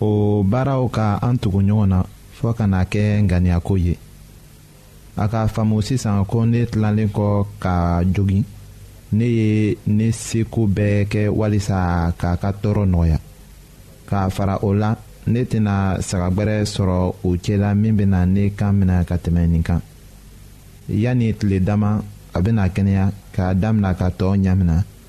o baaraw ka an tugu ɲɔgɔn na fɔɔ ka n'a kɛ ŋaniyako ye a k'a faamu sisan ko ne tilalen kɔ ka jogin ne ye ne seko bɛɛ kɛ walisa k'a ka tɔɔrɔ nɔgɔya k'a fara o la ne tɛna sagagbɛrɛ sɔrɔ u cɛla min bɛna ne kan minɛ ka tɛmɛ nin kan yanni tile dama a bɛna kɛnɛya k'a damina ka tɔɔ ɲamina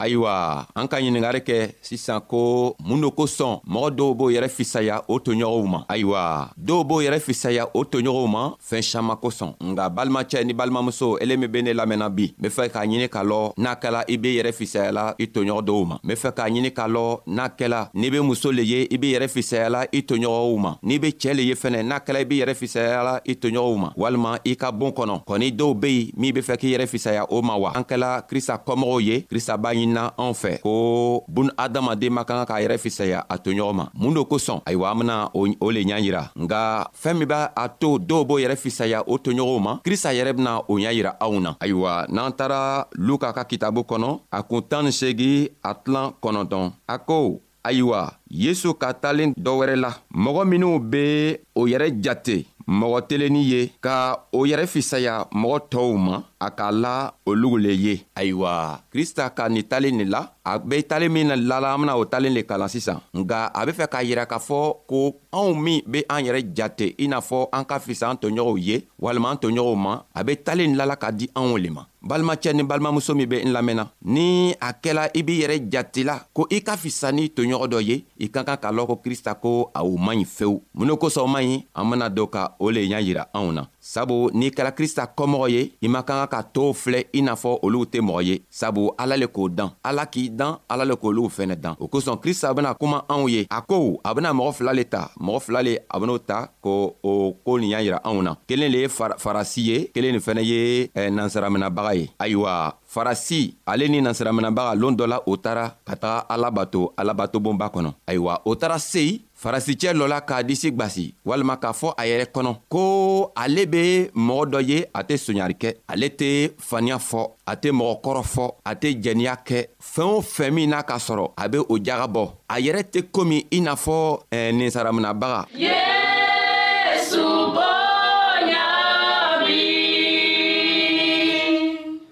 ayiwa an ka ɲiningari kɛ sisan ko mun do kosɔn mɔgɔ dɔw b'o yɛrɛ fisaya o toɲɔgɔnw ma ayiwa dɔw b'o yɛrɛ fisaya o toɲɔgɔnw ma fɛɛn saman kosɔn nga balimacɛ ni balimamuso ele min be ne lamɛnna bi n be fɛ k'a ɲini k'a lɔ n'a kɛla i b'i yɛrɛ fisayala i toɲɔgɔn dɔw ma n be fɛ k'a ɲini k'a lɔ n'a kɛla n'i be muso le ye i b'i yɛrɛ fisayala i toɲɔgɔnw ma n'i be cɛɛ le ye fɛnɛ n'a kɛla i b'i yɛrɛ fisayala i toɲɔgɔnw ma walima i ka bon kɔnɔ kɔni dɔw be yen min be fɛ k'i yɛrɛ fisaya o ma wa an kɛla krista kɔmɔgɔw ye krista b'a ɲinina anw fɛ ko bun adamaden ma ka kan k'a yɛrɛ fisaya a toɲɔgɔn ma mun do kosɔn ayiwa an bena o le ɲa yira nga fɛɛn min b'a a to dɔw b'o yɛrɛ fisaya o toɲɔgɔnw ma krista yɛrɛ bena o ɲa yira anw na ayiwa n'an tara luka ka kitabu kɔnɔ a kun tan ni segi a tilan kɔnɔntɔn a ko ayiwa yesu ka talen dɔ wɛrɛ la mɔgɔ minw be o yɛrɛ jate mɔgɔ telenni ye ka o yɛrɛ fisaya mɔgɔ tɔɔw ma a k'a la olugu le ye ayiwa krista ka nin talen ne la a be talen min na lala an bena o talen le kalan sisan nga a be fɛ k'a yira k'a fɔ ko anw min be an yɛrɛ jate i n'a fɔ an ka fisa an toɲɔgɔnw ye walima an toɲɔgɔnw ma a be talen nin lala ka di anw le ma balimacɛ ni balimamuso min be n lamɛnna ni a kɛla i b'i yɛrɛ jatela ko i ka fisa ni toɲɔgɔn dɔ ye i ka kan k'a lɔn ko krista ko a o man ɲi fewu mun ne kosɔn o man ɲi an bena don ka o le ɲa yira anw na sabu n'i kɛra krista kɔmɔgɔ ye i man kan ka tow filɛ i n'a fɔ olu tɛ mɔgɔ ye sabu ala le k'o dan ala k'i dan ala le k'olu fɛnɛ dan o kosɔn krista bena kuma anw ye a ko a bena mɔgɔ fila le ta mɔgɔ fila le a ben'o ta ko o ko nin y'a yira anw na kelen le ye farasi ye kelen nin fɛnɛ ye eh, nansaraminabaga ye ayiwa farasi ale ni nansaraminabaga loon dɔ la o taara ka taga alabato alabatobonba kɔnɔ ayiwa o taara sei farasicɛ lɔla k'a disi gbasi walima k'a fɔ a yɛrɛ kɔnɔ ko ale be mɔgɔ dɔ ye a tɛ soɲari kɛ ale tɛ faniya fɔ a tɛ mɔgɔ kɔrɔ fɔ a tɛ jɛniya kɛ fɛɛn o fɛn min n'a ka sɔrɔ a be o jaga bɔ a yɛrɛ tɛ komi i n'a fɔ eh, ninsaraminabaga yeah!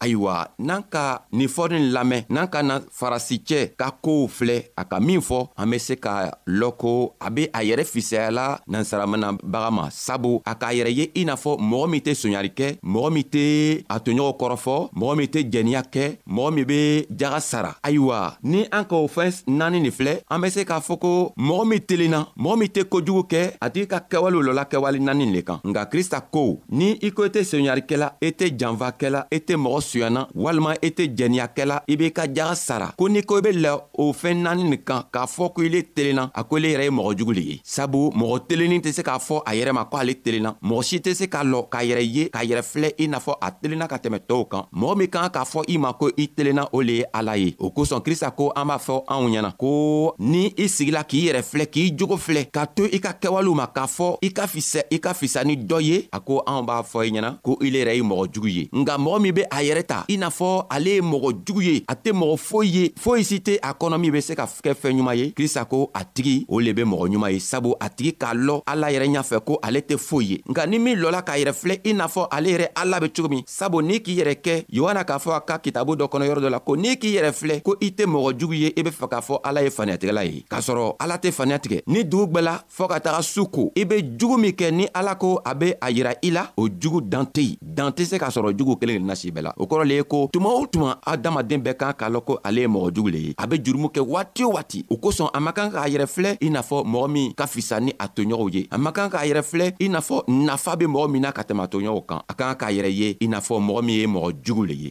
ayiwa n'an ka nin fɔli in lamɛn n'an ka na farasicɛ ka kow filɛ a ka min fɔ an bɛ se ka lɔ ko a bɛ a yɛrɛ fisayala nansaramananbaga ma sabu a k'a yɛrɛ ye i n'a fɔ mɔgɔ min tɛ sonyali kɛ mɔgɔ min tɛ a toɲɔgɔn kɔrɔfɔ mɔgɔ min tɛ jɛniya kɛ mɔgɔ min bɛ jaga sara ayiwa ni an ka o fɛn naani nin filɛ an bɛ se k'a fɔ ko mɔgɔ min telenna mɔgɔ min tɛ kojugu kɛ a tigi ka kɛwalew lɔla kɛwale naani le kan nka krista ko ni i ko i tɛ seɲarikɛla i tɛ janfakɛla i tɛ mɔgɔ suyana walima i tɛ jɛniyakɛla i b'i ka jaga sara ko n'i ko i bɛ la o fɛn naani nin kan k'a fɔ ko ile telenna a ko ile yɛrɛ ye mɔgɔ jugu le ye sabu mɔgɔ telennin tɛ se k'a fɔ a yɛrɛ ma ko ale telenna mɔgɔ si tɛ se k'a lɔ k'a yɛrɛ ye k'a yɛrɛ filɛ i n'a fɔ a telenna ka tɛmɛ tɔɔw kan mɔgɔ min kan k'a fɔ i ma ko i telenna o le ye ala ye o kosɔn krista ko an b'a fɔ anw ɲɛna ko ni i sigila k'i yɛrɛ filɛ k'i jogo filɛ ka to i ka kɛwalew ma k'a fɔ i ka fisi sɛ i ka fisa ni dɔ ye a ko anw b'a fɔ i ɲɛna ko ile yɛrɛ ye mɔgɔ jugu ye nka mɔgɔ min be a yɛrɛ ta i n'a fɔ ale ye mɔgɔ jugu ye a tɛ mɔgɔ foyi ye foyi si tɛ a kɔnɔ min be se ka kɛ fɛn ɲuman ye krista ko a tigi o le be mɔgɔ ɲuman ye sabu a tigi k'a lɔ ala yɛrɛ ɲa fɛ ko ale tɛ foyi ye nka ni min lɔla k'a yɛrɛ filɛ i n'a fɔ ale yɛrɛ ala be cogo min sabu n'i k'i yɛrɛ kɛ yohana k'a fɔ a ka kitabu dɔ kɔnɔ yɔrɔ dɔ la ko n'i k'i yɛrɛ filɛ ko i tɛ mɔgɔ jugu ye i be fɛ k'a fɔ ala ye faniyatigɛla ye k'a sɔrɔ ala tɛ faniya tigɛ ni dugu gwɛla fɔɔ ka taga su ko i be jugu min kɛ ni ala ko a be a yira i la o jugu dan tɛ yen dan tɛ se k'a sɔrɔ jugu kelen na si bɛɛ la o kɔrɔ le ye ko tuma o tuma adamaden bɛɛ kan k'a lɔn ko ale ye mɔgɔ jugu le ye a be jurumu kɛ waati o waati o kosɔn a man kan k'a yɛrɛ filɛ i n'a fɔ mɔgɔ min ka fisa ni a toɲɔgɔnw ye a man kan k'a yɛrɛ filɛ i n'a fɔ nafa be mɔgɔ min na ka tɛmɛ a toɲɔgɔnw kan a kan k'a yɛrɛ ye i n'a fɔ mɔgɔ min ye mɔgɔ jugu le ye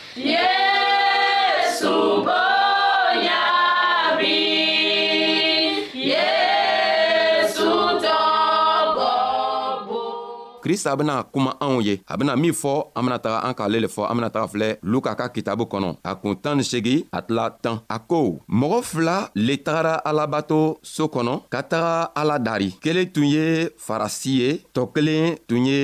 krista bena kuma anw ye a bena min fɔ an bena taga an k'ale le fɔ an bena taga filɛ luka ka kitabu kɔnɔ a kun tan ni segi a tila tan a ko mɔgɔ fila le tagara alabato so kɔnɔ ka taga ala dari kelen tun ye farasi ye tɔ kelen tun ye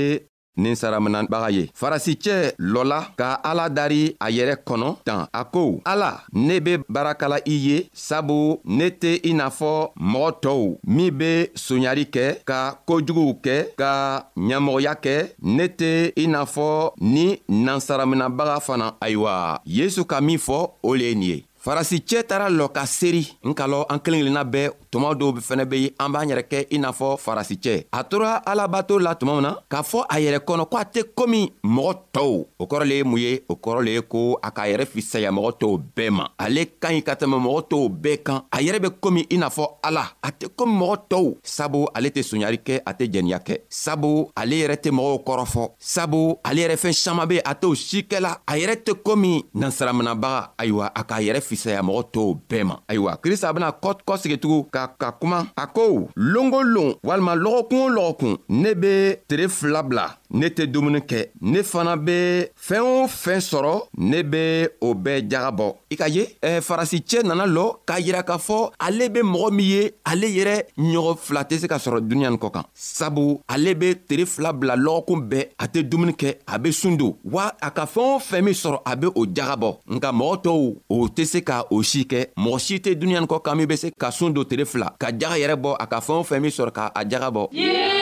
ninsaraminɛbaga ye farasicɛ lɔla ka ala dari a yɛrɛ kɔnɔ tan a ko ala ne be barakala i ye sabu ne tɛ i n'a fɔ mɔgɔ tɔɔw min be soɲari kɛ ka kojuguw kɛ ka ɲɛmɔgɔya kɛ ne tɛ i n'a fɔ ni nansaraminɛbaga fana ayiwa yesu ka min fɔ o le ye nin ye farasicɛ taara lɔ ka seri n ka lɔ an kelen kelenna bɛɛ tuma dɔw fɛnɛ be ye an b'an yɛrɛ kɛ i n'a fɔ farasicɛ a tora alabato la tuma min na k'a fɔ a yɛrɛ kɔnɔ ko a tɛ komi mɔgɔ tɔw o kɔrɔ le ye mun ye o kɔrɔ le ye ko a k'a yɛrɛ fisaya mɔgɔ tɔw bɛɛ ma ale ka ɲi ka tɛmɛ mɔgɔ tɔw bɛɛ kan a yɛrɛ be komi i n'a fɔ ala a tɛ komi mɔgɔ tɔw sabu ale tɛ soɲari kɛ a tɛ jɛniya kɛ sabu ale yɛrɛ tɛ mɔgɔw kɔrɔfɔ sabu ale yɛrɛ fɛn saman be a t'o si kɛla a yɛrɛ tɛ komi nansaraminabaga ayiwa a k'a yɛrɛ fisaya mɔgɔ tɔw bɛɛ ma ayiwa krista bena kɔsegitugu ka ka kuma a ko longo lon walima lɔgɔkun o lɔgɔkun ne be tere fila bila ne tɛ dumuni kɛ ne fana be fɛɛn o fɛn sɔrɔ ne be o bɛɛ jaga bɔ i ka ye eh, farasicɛ nana lɔ k'a yira k'a fɔ ale be mɔgɔ min ye ale yɛrɛ ɲɔgɔn fila tɛ se ka sɔrɔ duniɲa nin kɔ kan sabu ale be tere fila bila lɔgɔkun bɛɛ a tɛ dumuni kɛ a be sun don wa a ka fɛɛn o fɛn min sɔrɔ a be o jagabɔ nka mɔgɔ tɔw o tɛ se ka o si kɛ mɔgɔ si tɛ duniɲani kɔ kan min be se ka sun don tere fila ka jaga yɛrɛ bɔ a ka fɛɛn o fɛn min sɔrɔ ka a jagabɔ yeah!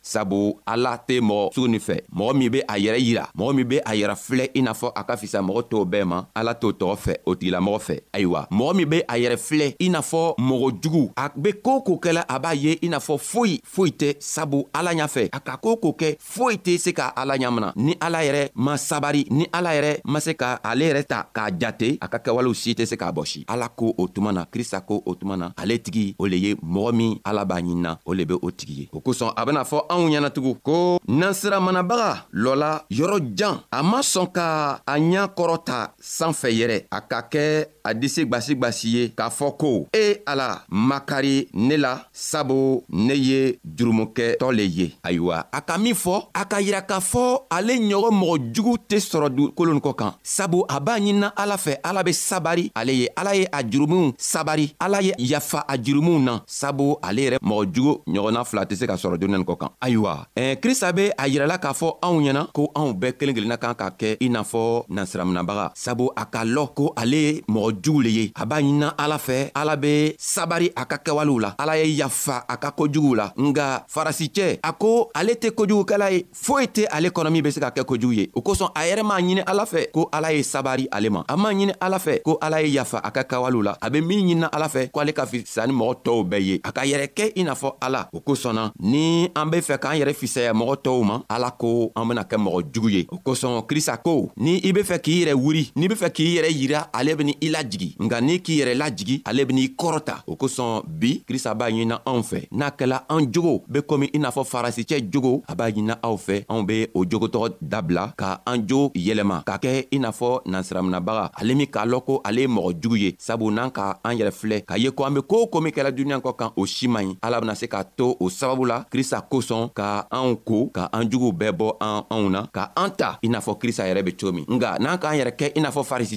sabu ala tɛ mɔgɔ sugu nin fɛ mɔgɔ min bɛ a yɛrɛ yira mɔgɔ min bɛ a yɛrɛ filɛ i n'a fɔ a ka fisa mɔgɔ tɔw bɛɛ ma ala t'o tɔgɔ fɛ o tigilamɔgɔ fɛ ayiwa mɔgɔ min bɛ a yɛrɛ filɛ i n'a fɔ mɔgɔ jugu a bɛ ko ko kɛla a b'a ye i n'a fɔ foyi foyi tɛ sabu ala ɲa fɛ a ka ko ko kɛ foyi tɛ se ka ala ɲamina ni ala yɛrɛ ma sabari ni ala yɛrɛ ma se ka ale yɛrɛ ta k'a jate a ka kɛwalew si tɛ se k'a bɔsi ala ko o tuma na krista ko o tuma na ale tigi o le ye mɔgɔ min ala b'a ɲinina o le bɛ o tigi ye o kosɔn a bena fɔ anw ɲɛnatugun ko nansiramannabaga lɔla yɔrɔ jan a ma sɔn ka a ɲa kɔrɔ ta san fɛ yɛrɛ a ka kɛ a dise gwasi gwasi ye k'a fɔ ko e ala makari ne la sabu ne ye jurumukɛtɔ le ye ayiwa a ka min fɔ a ka yira k'a fɔ ale ɲɔgɔn mɔgɔ jugu tɛ sɔrɔ dugukolo kɔ kan sabu a b'a ɲinina ala fɛ ala be sabari ale ye ala ye a jurumuw sabari ala ye yafa a jurumuw na sabu ale yɛrɛ mɔgɔ jugu ɲɔgɔnna fila tɛ se ka sɔrɔ jonɛni kɔ kan ayiwa ɛɛ krista be a yirɛla k'a fɔ anw ɲɛna ko anw bɛɛ kelen kelenna kan ka kɛ i n'a fɔ nansiraminabaga sabu a ka lɔ ko ale ye mɔgɔ jugu le ye a b'a ɲinina ala fɛ ala be sabari a ka kɛwalew la ala ye yafa a ka kojuguw la nga farasicɛ a ko ale tɛ kojugukɛla ye foyi tɛ ale kɔnɔ min bɛ se ka kɛ kojugu ye o kosɔn a yɛrɛ m'a ɲini ala fɛ ko ala ye sabari ale ma a m'a ɲini ala fɛ ko ala ye yafa a ka kawalew la a bɛ min ɲinina ala fɛ ko ale ka fisa ni mɔgɔ tɔw bɛɛ ye a ka yɛrɛ kɛ i n'a fɔ ala o kosɔn na ni an be fɛ k'an yɛrɛ fisaya mɔgɔ tɔw ma ala ko an bena kɛ mɔgɔ jugu ye o kosɔn krista ko ni i be fɛ k'i yɛrɛ wuri n'i be fɛ k'i yɛrɛ yira ale beni i lajigi nka n'i k'i yɛrɛ lajigi ale ben'i kɔrɔta o kosɔn bi krista b'a ɲinina anw fɛ n'a kɛla an jogo be komi i n'a fɔ farasicɛ jogo a b'a ɲinina aw fɛ anw be o jogo tɔgɔ dabila ka an jogo yɛlɛma k'a kɛ i n'a fɔ nansiraminabaga ale min k'a lɔn ko ale ye mɔgɔ jugu ye sabu n'an ka an yɛrɛ filɛ k'a ye ko an be koo ko min kɛla duniɲa kɔ kan o si man ɲi ala bena se k'a to o sababu la krista kosɔn ka anw ko ka an juguw bɛɛ bɔ an anw na ka an ta i n'a fɔ krista yɛrɛ be cogo min nga n'an k'an yɛrɛ kɛ i n'a fɔ farisi